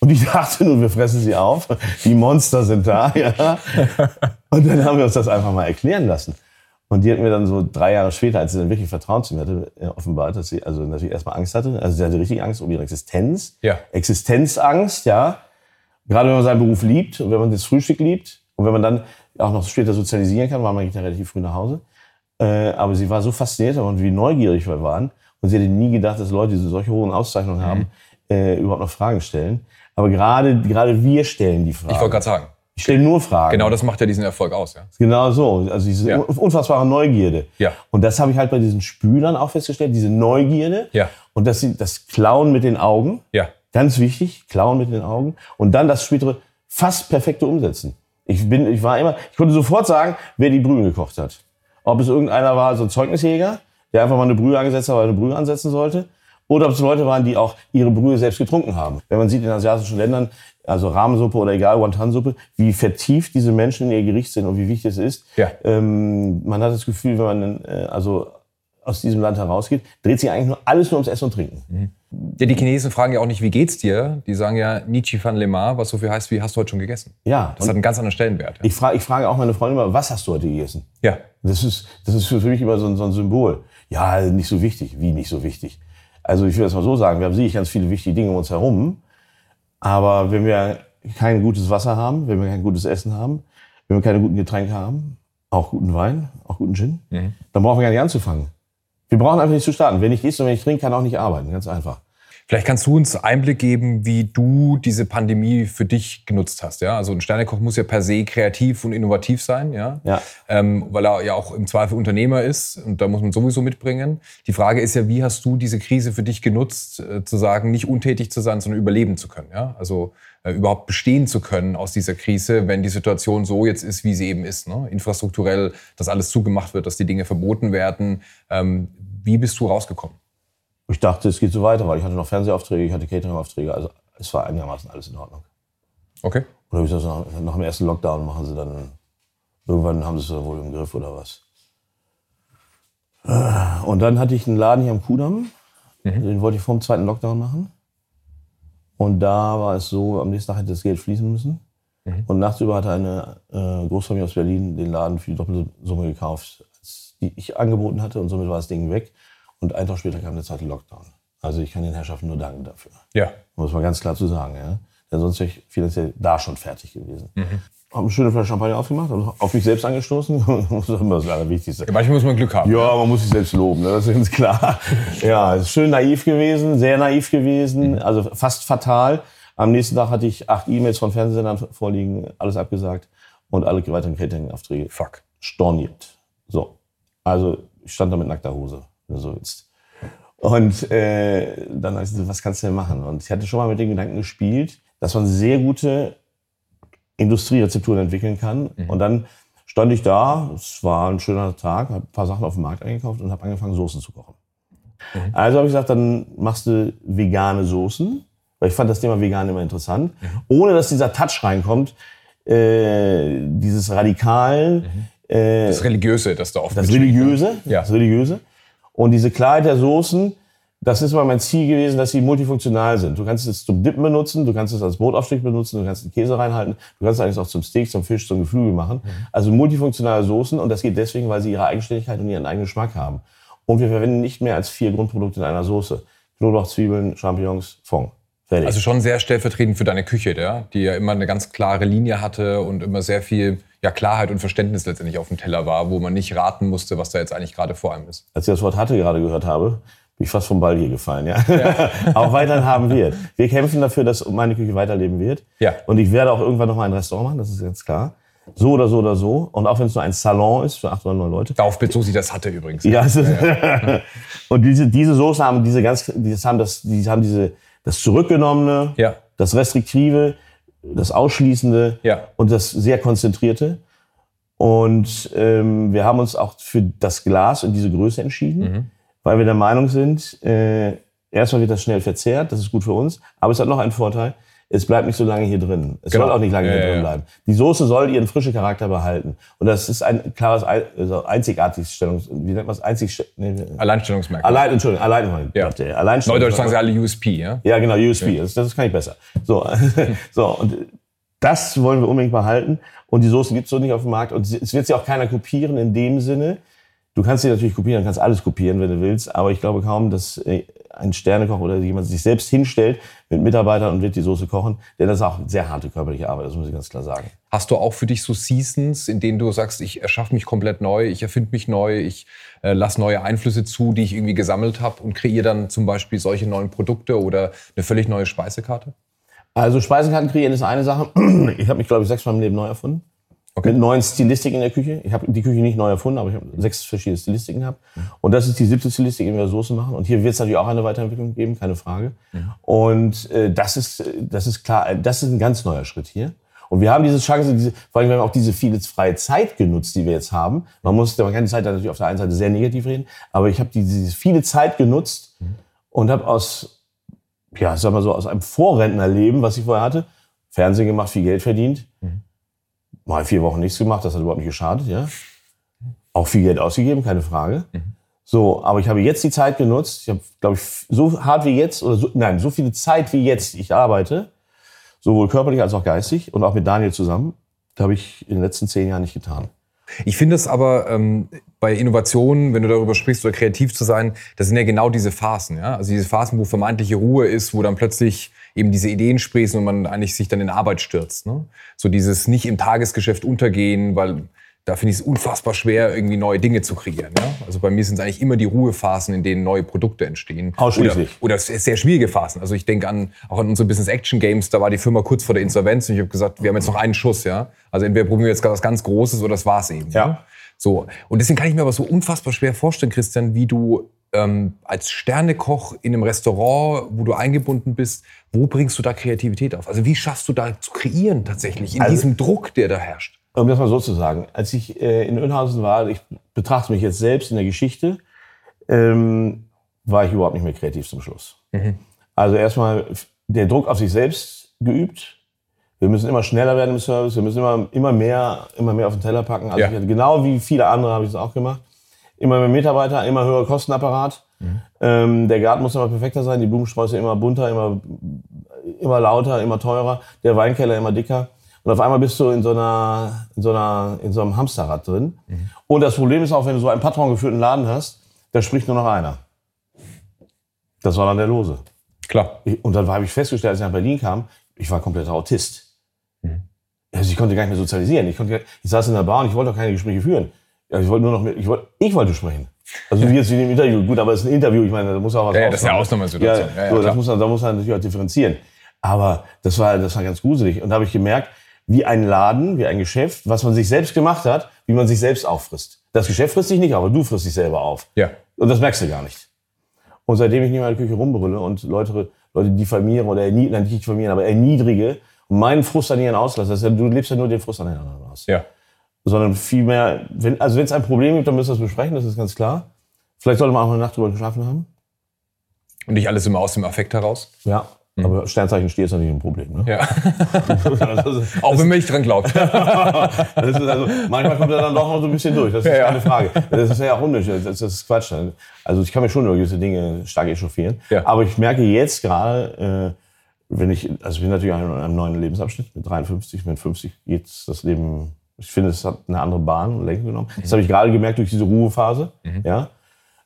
Speaker 2: Und ich dachte nun, wir fressen sie auf. Die Monster sind da, ja. Und dann haben wir uns das einfach mal erklären lassen. Und die hat mir dann so drei Jahre später, als sie dann wirklich Vertrauen zu mir hatte, äh, offenbart, dass sie also natürlich erstmal Angst hatte. Also sie hatte richtig Angst um ihre Existenz.
Speaker 1: Ja.
Speaker 2: Existenzangst, ja. Gerade wenn man seinen Beruf liebt und wenn man das Frühstück liebt und wenn man dann auch noch später sozialisieren kann, weil man geht ja relativ früh nach Hause. Äh, aber sie war so fasziniert und wie neugierig wir waren. Und sie hätte nie gedacht, dass Leute, die solche hohen Auszeichnungen
Speaker 1: Mhm.
Speaker 2: haben, äh, überhaupt noch Fragen stellen. Aber gerade, gerade wir stellen die Fragen.
Speaker 1: Ich wollte gerade sagen,
Speaker 2: Ich stelle nur Fragen.
Speaker 1: genau das macht ja diesen Erfolg aus. Ja?
Speaker 2: Genau so. Also diese
Speaker 1: Ja.
Speaker 2: unfassbare Neugierde.
Speaker 1: Ja.
Speaker 2: Und das habe ich halt bei diesen Spülern auch festgestellt, diese Neugierde.
Speaker 1: Ja.
Speaker 2: Und das, das Klauen mit den Augen.
Speaker 1: Ja.
Speaker 2: Ganz wichtig, klauen mit den Augen. Und dann das spätere fast perfekte Umsetzen. Ich bin, ich war immer, ich konnte sofort sagen, wer die Brühe gekocht hat. Ob es irgendeiner war, so ein Zeugnisjäger, der einfach mal eine Brühe angesetzt hat, weil er eine Brühe ansetzen sollte. Oder ob es Leute waren, die auch ihre Brühe selbst getrunken haben. Wenn man sieht in asiatischen Ländern, also Rahmensuppe oder egal, Wonton-Suppe, wie vertieft diese Menschen in ihr Gericht sind und wie wichtig es ist.
Speaker 1: Ja.
Speaker 2: Ähm, man hat das Gefühl, wenn man äh, also aus diesem Land herausgeht, dreht sich eigentlich nur alles nur ums Essen und Trinken.
Speaker 1: Ja, die Chinesen fragen ja auch nicht, wie geht's dir? Die sagen ja Nichi fan Lemar, was so viel heißt wie, hast du heute schon gegessen?
Speaker 2: Ja.
Speaker 1: Das hat einen ganz anderen Stellenwert. Ja.
Speaker 2: Ich, frage, ich frage auch meine Freundin immer, was hast du heute gegessen?
Speaker 1: ja.
Speaker 2: Das ist, das ist für mich immer so ein, so ein Symbol. Ja, nicht so wichtig. Wie nicht so wichtig? Also ich will das mal so sagen, wir haben sicherlich ganz viele wichtige Dinge um uns herum. Aber wenn wir kein gutes Wasser haben, wenn wir kein gutes Essen haben, wenn wir keine guten Getränke haben, auch guten Wein, auch guten Gin, dann brauchen wir gar nicht anzufangen. Wir brauchen einfach nicht zu starten. Wenn ich esse und wenn ich trinke, kann auch nicht arbeiten. Ganz einfach.
Speaker 1: Vielleicht kannst du uns Einblick geben, wie du diese Pandemie für dich genutzt hast. Ja? Also ein Sternekoch muss ja per se kreativ und innovativ sein, ja?
Speaker 2: Ja.
Speaker 1: Ähm, weil er ja auch im Zweifel Unternehmer ist und da muss man sowieso mitbringen. Die Frage ist ja, wie hast du diese Krise für dich genutzt, äh, zu sagen, nicht untätig zu sein, sondern überleben zu können. Ja? Also äh, überhaupt bestehen zu können aus dieser Krise, wenn die Situation so jetzt ist, wie sie eben ist. Ne? Infrastrukturell, dass alles zugemacht wird, dass die Dinge verboten werden. Ähm, wie bist du rausgekommen?
Speaker 2: Ich dachte, es geht so weiter, weil ich hatte noch Fernsehaufträge, ich hatte Catering-Aufträge. Also es war einigermaßen alles in Ordnung.
Speaker 1: Okay.
Speaker 2: Oder habe ich das nach, nach dem ersten Lockdown machen sie dann, irgendwann haben sie es wohl im Griff oder was. Und dann hatte ich einen Laden hier am Kudamm, den wollte ich vor dem zweiten Lockdown machen. Und da war es so, am nächsten Tag hätte das Geld fließen müssen. Und nachts über hatte eine äh, Großfamilie aus Berlin den Laden für die doppelte Summe gekauft, als die ich angeboten hatte. Und somit war das Ding weg. Und einen Tag später kam der zweite Lockdown. Also ich kann den Herrschaften nur danken dafür.
Speaker 1: Ja.
Speaker 2: Muss man ganz klar zu sagen. Ja? denn sonst wäre ich finanziell da schon fertig gewesen. Mhm. Habe eine schöne Flasche Champagner aufgemacht, also auf mich selbst angestoßen. das ist immer das Allerwichtigste.
Speaker 1: Manchmal muss man Glück haben.
Speaker 2: Ja, man muss sich selbst loben, ne? das ist ganz klar. Ja, ist schön naiv gewesen, sehr naiv gewesen, mhm. also fast fatal. Am nächsten Tag hatte ich acht E-Mails von Fernsehsendern vorliegen, alles abgesagt und alle weiteren Catering-Aufträge
Speaker 1: Fuck.
Speaker 2: storniert. So, also ich stand da mit nackter Hose, wenn du so willst. Und äh, dann habe ich gesagt, was kannst du denn machen? Und ich hatte schon mal mit den Gedanken gespielt, dass man sehr gute Industrierezepturen entwickeln kann. Mhm. Und dann stand ich da, es war ein schöner Tag, habe ein paar Sachen auf dem Markt eingekauft und habe angefangen, Soßen zu kochen. Mhm. Also habe ich gesagt, dann machst du vegane Soßen, weil ich fand das Thema vegan immer interessant, mhm. ohne dass dieser Touch reinkommt, äh, dieses Radikalen.
Speaker 1: Mhm. Äh, das Religiöse, das da oft
Speaker 2: Das Religiöse, ja. das Religiöse. Und diese Klarheit der Soßen, das ist immer mein Ziel gewesen, dass sie multifunktional sind. Du kannst es zum Dippen benutzen, du kannst es als Brotaufstrich benutzen, du kannst den Käse reinhalten, du kannst es eigentlich auch zum Steak, zum Fisch, zum Geflügel machen. Mhm. Also multifunktionale Soßen und das geht deswegen, weil sie ihre Eigenständigkeit und ihren eigenen Geschmack haben. Und wir verwenden nicht mehr als vier Grundprodukte in einer Soße. Knoblauch, Zwiebeln, Champignons, Fond.
Speaker 1: Fertig. Also schon sehr stellvertretend für deine Küche, ja? die ja immer eine ganz klare Linie hatte und immer sehr viel ja, Klarheit und Verständnis letztendlich auf dem Teller war, wo man nicht raten musste, was da jetzt eigentlich gerade vor einem ist.
Speaker 2: Als ich das Wort hatte gerade gehört habe, bin ich fast vom Ball hier gefallen, ja. ja. auch weiterhin haben wird. Wir kämpfen dafür, dass meine Küche weiterleben wird.
Speaker 1: Ja.
Speaker 2: Und ich werde auch irgendwann noch mal ein Restaurant machen, das ist ganz klar. So oder so oder so. Und auch wenn es nur ein Salon ist für acht oder neun Leute.
Speaker 1: Darauf bezog sich das hatte übrigens.
Speaker 2: Ja, ja, ja. und diese, diese Soße haben diese ganz, die haben das, die haben diese, das Zurückgenommene,
Speaker 1: ja.
Speaker 2: das Restriktive, das Ausschließende
Speaker 1: ja.
Speaker 2: und das sehr Konzentrierte. Und ähm, wir haben uns auch für das Glas und diese Größe entschieden. Mhm weil wir der Meinung sind, äh, erstmal wird das schnell verzehrt, das ist gut für uns, aber es hat noch einen Vorteil, es bleibt nicht so lange hier drin. Es genau. soll auch nicht lange ja, hier drin bleiben. Die Soße soll ihren frischen Charakter behalten. Und das ist ein klares, also einzigartiges Stellungs... Wie nennt man es? Einzig,
Speaker 1: nee, Alleinstellungsmerkmal.
Speaker 2: Allein, Entschuldigung, allein,
Speaker 1: ja. Alleinstellungsmerkmal. Neudeutsch sagen sie alle USP, ja?
Speaker 2: Ja, genau, USP. Ja. Das, das kann ich besser. So, so und das wollen wir unbedingt behalten. Und die Soße gibt's so nicht auf dem Markt. Und es wird sie auch keiner kopieren in dem Sinne, Du kannst sie natürlich kopieren, kannst alles kopieren, wenn du willst, aber ich glaube kaum, dass äh, ein Sternekoch oder jemand sich selbst hinstellt mit Mitarbeitern und wird die Soße kochen, denn das ist auch sehr harte körperliche Arbeit, das muss ich ganz klar sagen.
Speaker 1: Hast du auch für dich so Seasons, in denen du sagst, ich erschaffe mich komplett neu, ich erfinde mich neu, ich äh, lasse neue Einflüsse zu, die ich irgendwie gesammelt habe und kreiere dann zum Beispiel solche neuen Produkte oder eine völlig neue Speisekarte?
Speaker 2: Also Speisekarten kreieren ist eine Sache. Ich habe mich, glaube ich, sechsmal im Leben neu erfunden. Okay. Mit neuen Stilistiken in der Küche. Ich habe die Küche nicht neu erfunden, aber ich habe sechs verschiedene Stilistiken gehabt. Mhm. Und das ist die siebte Stilistik, in der wir Soße machen. Und hier wird es natürlich auch eine Weiterentwicklung geben, keine Frage. Mhm. Und äh, das ist, das ist klar, das ist ein ganz neuer Schritt hier. Und wir haben diese Chance, diese, vor allem wir haben auch diese viele freie Zeit genutzt, die wir jetzt haben. Man muss, man kann die Zeit natürlich auf der einen Seite sehr negativ reden, aber ich habe diese viele Zeit genutzt mhm. und habe aus, ja, sag mal so, aus einem Vorrentnerleben, was ich vorher hatte, Fernsehen gemacht, viel Geld verdient. Mhm mal vier Wochen nichts gemacht, das hat überhaupt nicht geschadet, ja. Auch viel Geld ausgegeben, keine Frage. Mhm. So, aber ich habe jetzt die Zeit genutzt. Ich habe, glaube ich, so hart wie jetzt oder so, nein, so viel Zeit wie jetzt ich arbeite, sowohl körperlich als auch geistig und auch mit Daniel zusammen, habe ich in den letzten zehn Jahren nicht getan.
Speaker 1: Ich finde es aber ähm, bei Innovationen, wenn du darüber sprichst, oder kreativ zu sein, das sind ja genau diese Phasen. Ja? Also diese Phasen, wo vermeintliche Ruhe ist, wo dann plötzlich eben diese Ideen sprießen und man eigentlich sich dann in Arbeit stürzt. Ne? So dieses nicht im Tagesgeschäft untergehen, weil da finde ich es unfassbar schwer, irgendwie neue Dinge zu kreieren. Ja? Also bei mir sind es eigentlich immer die Ruhephasen, in denen neue Produkte entstehen.
Speaker 2: Ausschließlich.
Speaker 1: Oder, oder sehr schwierige Phasen. Also ich denke an auch an unsere Business Action Games, da war die Firma kurz vor der Insolvenz und ich habe gesagt, wir haben jetzt noch einen Schuss, ja. Also entweder probieren wir jetzt was ganz Großes oder das war's eben.
Speaker 2: Ja. ja?
Speaker 1: So. Und deswegen kann ich mir aber so unfassbar schwer vorstellen, Christian, wie du ähm, als Sternekoch in einem Restaurant, wo du eingebunden bist, wo bringst du da Kreativität auf? Also wie schaffst du da zu kreieren tatsächlich in also, diesem Druck, der da herrscht?
Speaker 2: Um das mal so zu sagen, als ich äh, in Önhausen war, ich betrachte mich jetzt selbst in der Geschichte, ähm, war ich überhaupt nicht mehr kreativ zum Schluss. Mhm. Also erstmal der Druck auf sich selbst geübt. Wir müssen immer schneller werden im Service, wir müssen immer, immer, mehr, immer mehr auf den Teller packen. Also ja. ich, genau wie viele andere habe ich es auch gemacht immer mehr Mitarbeiter, immer höherer Kostenapparat. Mhm. Ähm, der Garten muss immer perfekter sein, die Blumensträuße immer bunter, immer, immer lauter, immer teurer, der Weinkeller immer dicker. Und auf einmal bist du in so einer, in so einer, in so einem Hamsterrad drin. Mhm. Und das Problem ist auch, wenn du so einen patrongeführten Laden hast, da spricht nur noch einer. Das war dann der Lose.
Speaker 1: Klar.
Speaker 2: Und dann habe ich festgestellt, als ich nach Berlin kam, ich war kompletter Autist. Mhm. Also ich konnte gar nicht mehr sozialisieren. Ich, konnte, ich saß in der Bar und ich wollte auch keine Gespräche führen. Ja, ich wollte nur noch mit, ich wollte, ich wollte sprechen. Also wie jetzt in dem Interview. Gut, aber es ist ein Interview. Ich meine, da muss auch was
Speaker 1: ja, ja, das ist ja Ausnahmesituation.
Speaker 2: Ja, ja, so, das muss man, da muss man natürlich auch differenzieren. Aber das war, das war ganz gruselig. Und da habe ich gemerkt, wie ein Laden, wie ein Geschäft, was man sich selbst gemacht hat, wie man sich selbst auffrisst. Das Geschäft frisst dich nicht, aber du frisst dich selber auf.
Speaker 1: Ja.
Speaker 2: Und das merkst du gar nicht. Und seitdem ich nicht mehr in der Küche rumbrülle und Leute, Leute diffamiere oder erniedrige, nicht diffamieren, aber erniedrige und meinen Frust an ihren auslasse, das heißt, du lebst ja nur den Frust an den anderen aus.
Speaker 1: Ja.
Speaker 2: Sondern vielmehr, wenn, also wenn es ein Problem gibt, dann müssen wir das besprechen, das ist ganz klar. Vielleicht sollte man auch eine Nacht drüber geschlafen haben.
Speaker 1: Und nicht alles immer aus dem Affekt heraus?
Speaker 2: Ja. Mhm. Aber Sternzeichen Stier ist natürlich ein Problem. Ne?
Speaker 1: Ja. Auch wenn man nicht dran glaubt.
Speaker 2: also, manchmal kommt er dann doch noch so ein bisschen durch. Das ist ja, keine Frage. Das ist ja auch unnötig. Das ist Quatsch. Also ich kann mich schon über gewisse Dinge stark echauffieren.
Speaker 1: Ja.
Speaker 2: Aber ich merke jetzt gerade, äh, wenn ich, also ich bin natürlich in einem neuen Lebensabschnitt. Mit 53, mit 50 geht das Leben, ich finde, es hat eine andere Bahn und Lenken genommen. Das habe ich gerade gemerkt durch diese Ruhephase. Mhm. Ja.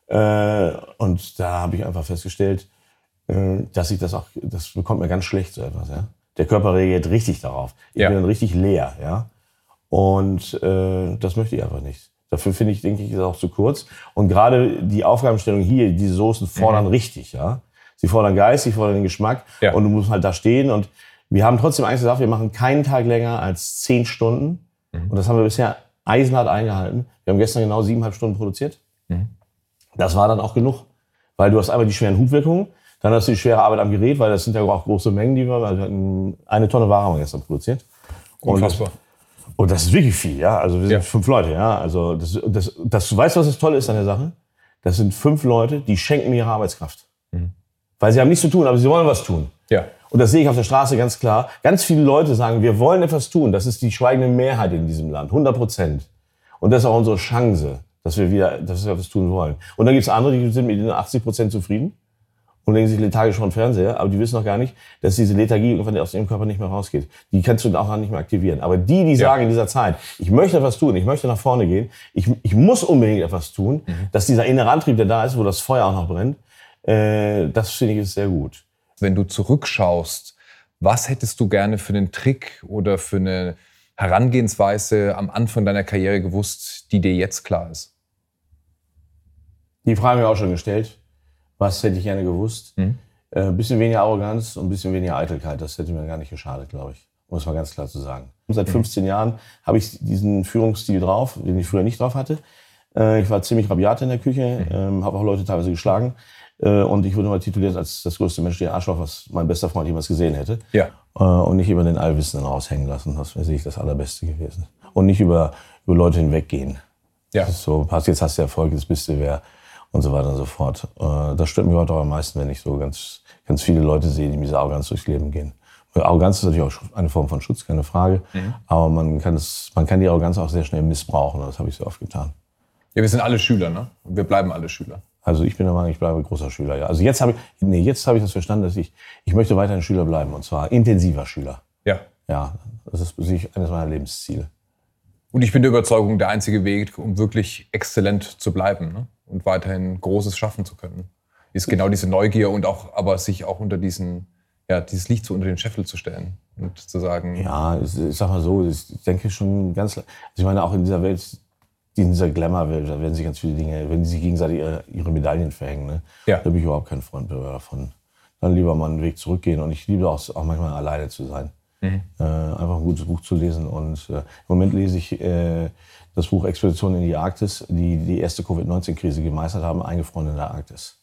Speaker 2: Äh, und da habe ich einfach festgestellt, äh, dass ich das auch, das bekommt mir ganz schlecht so etwas, ja. Der Körper reagiert richtig darauf. Ich ja. bin dann richtig leer, ja. Und äh, das möchte ich einfach nicht. Dafür finde ich, denke ich, ist auch zu kurz. Und gerade die Aufgabenstellung hier, diese Soßen fordern mhm. richtig, ja. Sie fordern Geist, sie fordern den Geschmack. Ja. Und du musst halt da stehen. Und wir haben trotzdem eigentlich gesagt, wir machen keinen Tag länger als zehn Stunden. Mhm. Und das haben wir bisher eisenhart eingehalten. Wir haben gestern genau siebeneinhalb Stunden produziert. Mhm. Das war dann auch genug. Weil du hast einmal die schweren Hubwirkungen, dann hast du die schwere Arbeit am Gerät, weil das sind ja auch große Mengen, die wir, hatten eine Tonne Ware haben wir gestern produziert.
Speaker 1: Und Unfassbar.
Speaker 2: Und das ist wirklich viel, ja. Also wir sind ja. fünf Leute, ja. Also das, das, das, du weißt, was das Tolle ist an der Sache? Das sind fünf Leute, die schenken mir ihre Arbeitskraft. Mhm. Weil sie haben nichts zu tun, aber sie wollen was tun.
Speaker 1: Ja.
Speaker 2: Und das sehe ich auf der Straße ganz klar. Ganz viele Leute sagen, wir wollen etwas tun. Das ist die schweigende Mehrheit in diesem Land, 100 Prozent. Und das ist auch unsere Chance, dass wir wieder, dass wir etwas tun wollen. Und dann gibt es andere, die sind mit den 80 Prozent zufrieden und legen sich lethargisch vor den Fernseher, aber die wissen noch gar nicht, dass diese Lethargie irgendwann aus ihrem Körper nicht mehr rausgeht. Die kannst du auch nicht mehr aktivieren. Aber die, die sagen in dieser Zeit, ich möchte etwas tun, ich möchte nach vorne gehen, ich, ich muss unbedingt etwas tun, mhm. dass dieser innere Antrieb, der da ist, wo das Feuer auch noch brennt, äh, das finde ich ist sehr gut.
Speaker 1: Wenn du zurückschaust, was hättest du gerne für einen Trick oder für eine Herangehensweise am Anfang deiner Karriere gewusst, die dir jetzt klar ist?
Speaker 2: Die Frage habe ich auch schon gestellt. Was hätte ich gerne gewusst? Mhm. Äh, ein bisschen weniger Arroganz und ein bisschen weniger Eitelkeit. Das hätte mir gar nicht geschadet, glaube ich. Um es mal ganz klar zu sagen. Seit 15 mhm. Jahren habe ich diesen Führungsstil drauf, den ich früher nicht drauf hatte. Äh, ich war ziemlich rabiat in der Küche, mhm. ähm, habe auch Leute teilweise geschlagen. Äh, und ich wurde mal tituliert als das größte menschliche Arschloch, was mein bester Freund jemals gesehen hätte.
Speaker 1: Ja.
Speaker 2: Äh, und nicht über den Allwissenden raushängen lassen. Das wäre sicherlich das Allerbeste gewesen. Und nicht über, über Leute hinweggehen.
Speaker 1: Ja.
Speaker 2: so, jetzt hast du Erfolg, jetzt bist du wer und so weiter und so fort. Äh, das stört mich heute auch am meisten, wenn ich so ganz, ganz viele Leute sehe, die mit dieser Arroganz durchs Leben gehen. Arroganz ist natürlich auch eine Form von Schutz, keine Frage. Mhm. Aber man kann, es, man kann die Arroganz auch sehr schnell missbrauchen. Das habe ich so oft getan.
Speaker 1: Ja, wir sind alle Schüler, ne? Und wir bleiben alle Schüler.
Speaker 2: Also ich bin der Meinung, ich bleibe großer Schüler, ja. Also jetzt habe ich, nee, jetzt habe ich das verstanden, dass ich, ich möchte weiterhin Schüler bleiben. Und zwar intensiver Schüler.
Speaker 1: Ja.
Speaker 2: Ja, das ist eines meiner Lebensziele.
Speaker 1: Und ich bin der Überzeugung, der einzige Weg, um wirklich exzellent zu bleiben. Ne? und weiterhin Großes schaffen zu können. Ist genau diese Neugier und auch, aber sich auch unter diesen, ja, dieses Licht so unter den Scheffel zu stellen und zu sagen.
Speaker 2: Ja, ich sag mal so, ich denke schon ganz, also ich meine auch in dieser Welt, dieser Glamour-Welt, da werden sich ganz viele Dinge, wenn sie sich gegenseitig ihre, ihre Medaillen verhängen, ne?
Speaker 1: ja.
Speaker 2: da bin ich überhaupt kein Freund davon. Dann lieber mal einen Weg zurückgehen und ich liebe auch, auch manchmal alleine zu sein. Mhm. Äh, einfach ein gutes Buch zu lesen und äh, im Moment lese ich äh, das Buch Expedition in die Arktis, die die erste Covid-19-Krise gemeistert haben, eingefroren in der Arktis.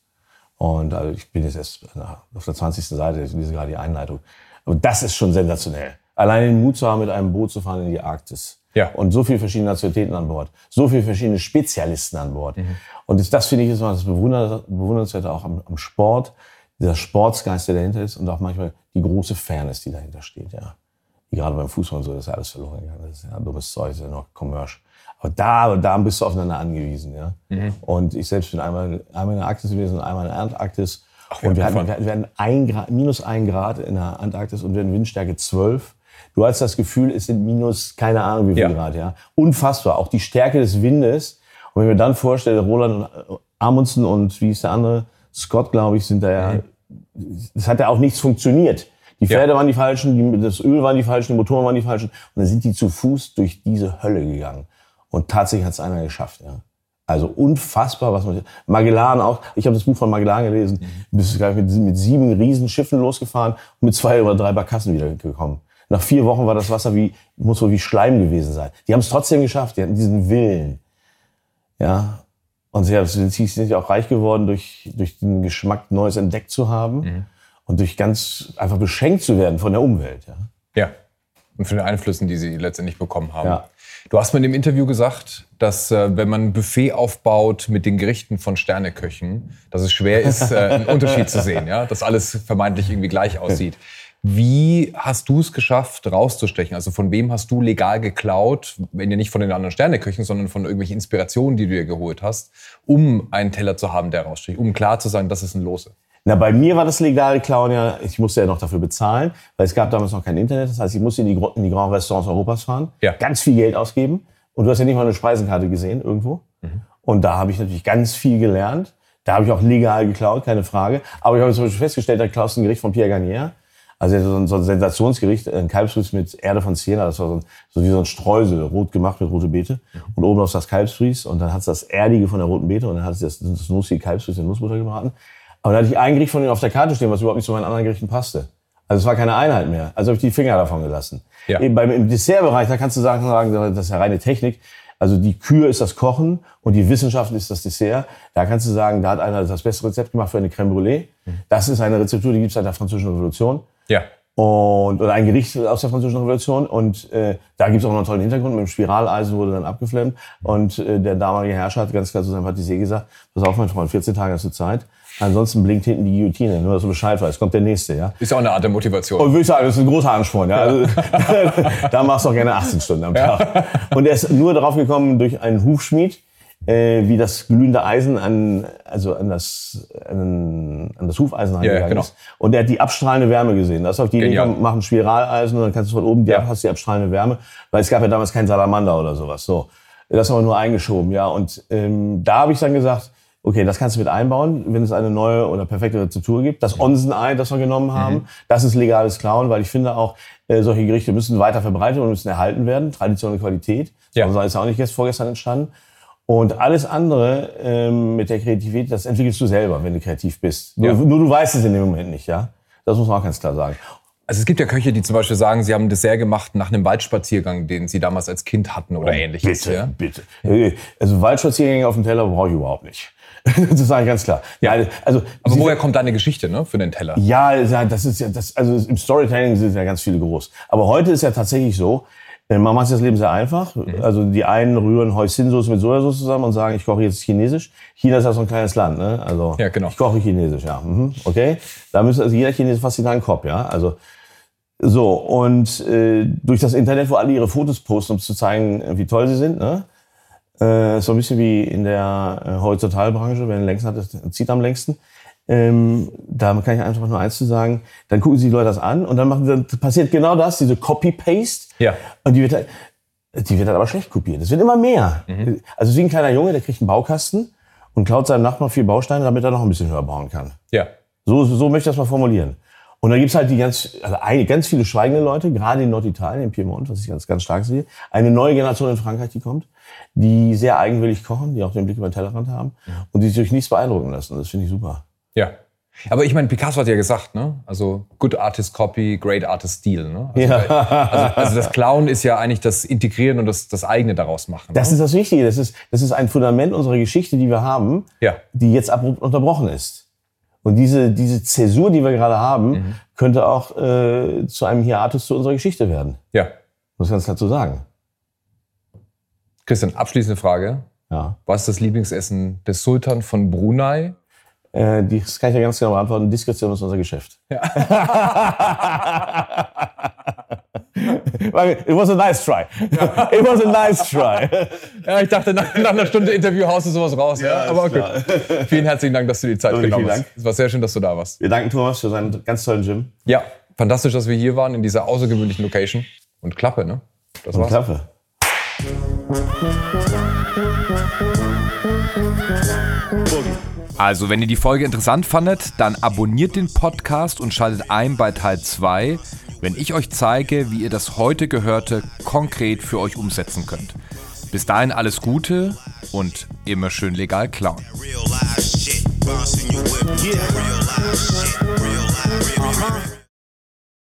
Speaker 2: Und also ich bin jetzt erst auf der 20. Seite, ich lese gerade die Einleitung. Aber das ist schon sensationell. Allein den Mut zu haben, mit einem Boot zu fahren in die Arktis.
Speaker 1: Ja.
Speaker 2: Und so viele verschiedene Nationalitäten an Bord. So viele verschiedene Spezialisten an Bord. Mhm. Und das, das finde ich ist mal das Bewundernswerte auch am, am Sport. Dieser Sportsgeist, der dahinter ist und auch manchmal die große Fairness, die dahinter steht, ja. Gerade beim Fußball und so, das ist ja alles verloren gegangen. Das ist ja dummes Zeug, das ist ja noch Commerce. Aber da, da bist du aufeinander angewiesen. Ja? Mhm. Und ich selbst bin einmal, einmal in der Arktis gewesen und einmal in der Antarktis. Ach, und wir hatten, wir hatten ein Grad, minus ein Grad in der Antarktis und wir hatten Windstärke 12. Du hast das Gefühl, es sind minus, keine Ahnung wie viel ja. Grad. Ja? Unfassbar. Auch die Stärke des Windes. Und wenn ich mir dann vorstelle, Roland Amundsen und wie ist der andere? Scott, glaube ich, sind da ja. Das hat ja auch nichts funktioniert. Die Pferde ja. waren die falschen, die, das Öl waren die falschen, die Motoren waren die falschen. Und dann sind die zu Fuß durch diese Hölle gegangen. Und tatsächlich hat es einer geschafft. Ja. Also unfassbar, was man. Magellan auch. Ich habe das Buch von Magellan gelesen. Mhm. Bist mit, mit sieben Riesenschiffen losgefahren und mit zwei oder drei Barkassen wiedergekommen. Nach vier Wochen war das Wasser wie, muss so wie Schleim gewesen sein. Die haben es trotzdem geschafft. Die hatten diesen Willen. Ja. Und sie sind ja auch reich geworden durch, durch den Geschmack, Neues entdeckt zu haben. Mhm. Und durch ganz einfach beschenkt zu werden von der Umwelt. Ja.
Speaker 1: ja. Und von den Einflüssen, die sie letztendlich bekommen haben. Ja. Du hast mir in dem Interview gesagt, dass äh, wenn man ein Buffet aufbaut mit den Gerichten von Sterneköchen, dass es schwer ist, äh, einen Unterschied zu sehen, ja, dass alles vermeintlich irgendwie gleich aussieht. Wie hast du es geschafft, rauszustechen? Also von wem hast du legal geklaut, wenn ihr nicht von den anderen Sterneköchen, sondern von irgendwelchen Inspirationen, die du dir geholt hast, um einen Teller zu haben, der raussticht, um klar zu sein, das ist ein Lose?
Speaker 2: Na, bei mir war das legale Klauen ja, ich musste ja noch dafür bezahlen, weil es gab damals noch kein Internet. Das heißt, ich musste in die, in die Grand Restaurants Europas fahren, ja. ganz viel Geld ausgeben. Und du hast ja nicht mal eine Speisenkarte gesehen irgendwo. Mhm. Und da habe ich natürlich ganz viel gelernt. Da habe ich auch legal geklaut, keine Frage. Aber ich habe zum Beispiel festgestellt, da klaust ein Gericht von Pierre Garnier. Also so ein, so ein Sensationsgericht, ein Kalbsfuß mit Erde von Siena. Das war so, ein, so wie so ein Streusel, rot gemacht mit rote Beete. Und oben auf das Kalbsfries. Und dann hat es das Erdige von der roten Beete. Und dann hat es das, das nussige Kalbsfries in Nussbutter gebraten. Aber da hatte ich ein Gericht von denen auf der Karte stehen, was überhaupt nicht zu meinen anderen Gerichten passte. Also es war keine Einheit mehr. Also habe ich die Finger davon gelassen. Ja. Eben beim, Im Dessertbereich, da kannst du sagen, das ist ja reine Technik. Also die Kür ist das Kochen und die Wissenschaft ist das Dessert. Da kannst du sagen, da hat einer das beste Rezept gemacht für eine Crème Brûlée. Mhm. Das ist eine Rezeptur, die gibt es seit der Französischen Revolution.
Speaker 1: Ja.
Speaker 2: Und, oder ein Gericht aus der Französischen Revolution. Und äh, da gibt es auch noch einen tollen Hintergrund. Mit dem Spiraleisen wurde dann abgeflammt. Und äh, der damalige Herrscher hat ganz klar zu seinem Patissier gesagt, pass auf, mein Freund, 14 Tage hast du Zeit. Ansonsten blinkt hinten die Guillotine, nur dass du Bescheid weißt. Kommt der nächste, ja.
Speaker 1: Ist auch eine Art der Motivation.
Speaker 2: Und würde ich sagen, das ist ein großer Ansporn, ja. Also, da machst du auch gerne 18 Stunden am Tag. Und er ist nur darauf gekommen durch einen Hufschmied, äh, wie das glühende Eisen an, also an das, an, an das Hufeisen
Speaker 1: rangegangen ja, genau. ist.
Speaker 2: Und er hat die abstrahlende Wärme gesehen. Das ist auf die Idee machen Spiraleisen und dann kannst du von oben, ja. hast die abstrahlende Wärme, weil es gab ja damals keinen Salamander oder sowas. So. Das haben wir nur eingeschoben, ja. Und ähm, da habe ich dann gesagt, okay, das kannst du mit einbauen, wenn es eine neue oder perfekte Rezeptur gibt. Das Onsenei, das wir genommen haben, mhm. das ist legales Klauen, weil ich finde auch, äh, solche Gerichte müssen weiter verbreitet und müssen erhalten werden. Tradition und Qualität. Ja. Also ist ja auch nicht erst vorgestern entstanden. Und alles andere ähm, mit der Kreativität, das entwickelst du selber, wenn du kreativ bist. Nur, ja. nur du weißt es in dem Moment nicht, ja. Das muss man auch ganz klar sagen.
Speaker 1: Also es gibt ja Köche, die zum Beispiel sagen, sie haben ein Dessert gemacht nach einem Waldspaziergang, den sie damals als Kind hatten oder oh, ähnliches.
Speaker 2: Bitte,
Speaker 1: ja?
Speaker 2: bitte. Also Waldspaziergänge auf dem Teller brauche ich überhaupt nicht. das sage ich ganz klar.
Speaker 1: Ja, also, aber woher kommt deine Geschichte ne, für den Teller?
Speaker 2: Ja, das ist ja, das, also im Storytelling sind ja ganz viele groß. Aber heute ist ja tatsächlich so, äh, man macht das Leben sehr einfach. Mhm. Also die einen rühren Hoisin-Soße mit Sojasauce zusammen und sagen, ich koche jetzt Chinesisch. China ist ja so ein kleines Land, ne? Also
Speaker 1: ja, genau.
Speaker 2: ich koche Chinesisch, ja. Mhm. Okay, da müsste also jeder Chinese fast in einen Kopf, ja. Also so und äh, durch das Internet, wo alle ihre Fotos posten, um zu zeigen, wie toll sie sind, ne? Äh, so ein bisschen wie in der äh, Horizontalbranche, wer den längsten hat, zieht am längsten. Ähm, da kann ich einfach nur eins zu sagen, dann gucken sich die Leute das an und dann, machen, dann passiert genau das, diese Copy-Paste.
Speaker 1: Ja.
Speaker 2: Und die wird, halt, die wird halt aber schlecht kopiert. Es wird immer mehr. Mhm. Also wie ein kleiner Junge, der kriegt einen Baukasten und klaut seinem Nachbarn vier Bausteine, damit er noch ein bisschen höher bauen kann.
Speaker 1: Ja.
Speaker 2: So, so möchte ich das mal formulieren. Und dann gibt's halt die ganz, also eine, ganz viele schweigende Leute, gerade in Norditalien, in Piemont, was ich ganz, ganz stark sehe. Eine neue Generation in Frankreich, die kommt, die sehr eigenwillig kochen, die auch den Blick über den Tellerrand haben und die sich durch nichts beeindrucken lassen. Das finde ich super.
Speaker 1: Ja. Aber ich meine, Picasso hat ja gesagt, ne? Also good artist copy, great artist steal. Ne? Also, ja. also, also, das Klauen ist ja eigentlich das Integrieren und das, das eigene daraus machen.
Speaker 2: Das ne? ist das Wichtige. Das ist, das ist ein Fundament unserer Geschichte, die wir haben,
Speaker 1: ja.
Speaker 2: die jetzt abrupt unterbrochen ist. Und diese, diese Zäsur, die wir gerade haben, mhm. könnte auch äh, zu einem Hiatus zu unserer Geschichte werden.
Speaker 1: Ja.
Speaker 2: Muss ganz klar zu sagen.
Speaker 1: Christian, abschließende Frage.
Speaker 2: Ja.
Speaker 1: Was ist das Lieblingsessen des Sultan von Brunei?
Speaker 2: Äh, das kann ich ja ganz genau beantworten. Diskretion ist unser Geschäft. Ja. It was a nice try. Ja. It was a nice try.
Speaker 1: Ja, ich dachte, nach, nach einer Stunde Interview haust du sowas raus. Ja, ja? aber okay. Vielen herzlichen Dank, dass du die Zeit so, genommen hast. Es war sehr schön, dass du da warst.
Speaker 2: Wir danken Thomas für seinen ganz tollen Gym.
Speaker 1: Ja, fantastisch, dass wir hier waren in dieser außergewöhnlichen Location. Und Klappe, ne?
Speaker 2: Das Und war's. Klappe.
Speaker 1: Also, wenn ihr die Folge interessant fandet, dann abonniert den Podcast und schaltet ein bei Teil 2, wenn ich euch zeige, wie ihr das heute Gehörte konkret für euch umsetzen könnt. Bis dahin alles Gute und immer schön legal klauen.